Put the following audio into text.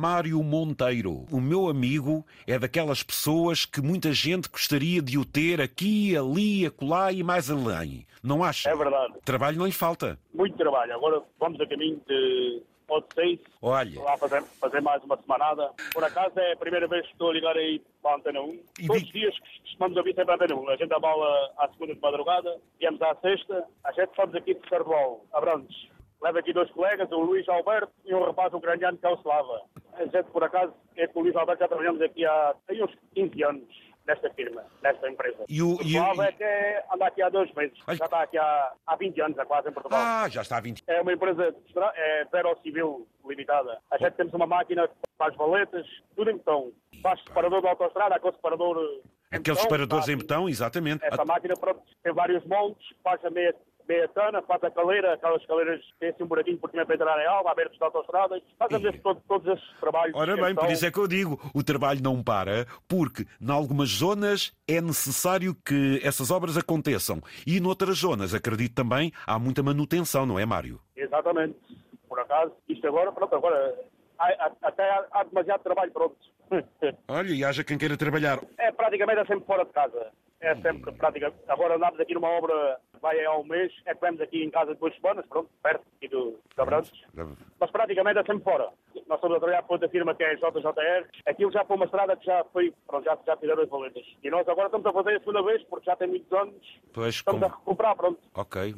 Mário Monteiro, o meu amigo, é daquelas pessoas que muita gente gostaria de o ter aqui, ali, acolá e mais além. Não acha? É verdade. Trabalho não lhe falta. Muito trabalho. Agora vamos a caminho de Odisseis. Olha. Lá fazer, fazer mais uma semanada. Por acaso é a primeira vez que estou a ligar aí para a Antena 1. E Todos os dias costumamos ouvir sempre a Antena 1. A gente dá bola à segunda de madrugada, viemos à sexta. A gente fomos aqui de Carvalho, a Brandes. Leva aqui dois colegas, o Luís Alberto e um rapaz ucraniano que é o Slava. A gente, por acaso, é com o Luís Alberto já trabalhamos aqui há, há uns 15 anos nesta firma, nesta empresa. E o- e o- é anda aqui há dois meses. Olha- Já está aqui há, há 20 anos, há quase em Portugal. Ah, já está a 20. É uma empresa é Zero Civil Limitada. A gente temos uma máquina que faz valetas, tudo em betão. Faz separador de autostrada, aquele separador. Aqueles separadores em betão, exatamente. Essa máquina pronto, tem vários moldes, faz a meia, meia tana, faz a caleira, aquelas caleiras que têm assim um buraquinho por cima para entrar em alma, abertos de autostradas. Fazemos E- todo- todos esses trabalhos. Ora em bem, por isso é que eu digo, o trabalho não para, porque em algumas zonas é necessário que essas obras aconteçam. E noutras zonas, acredito também, há muita manutenção, não é, Mário? Exatamente. Por acaso, isto agora, pronto, agora há- até há, há demasiado trabalho pronto. Olha, e haja quem queira trabalhar. É praticamente é sempre fora de casa. É sempre praticamente. Agora andamos aqui numa obra que vai há um mês, é que vemos aqui em casa duas semanas, pronto, perto aqui do Cabrantes. Mas praticamente é sempre fora. Nós estamos a trabalhar para outra firma que é a JJR. Aquilo já foi uma estrada que já foi, pronto, já, já fizeram as valetas. E nós agora estamos a fazer a segunda vez, porque já tem muitos anos. Pois, Estamos com- a recuperar, pronto. Ok.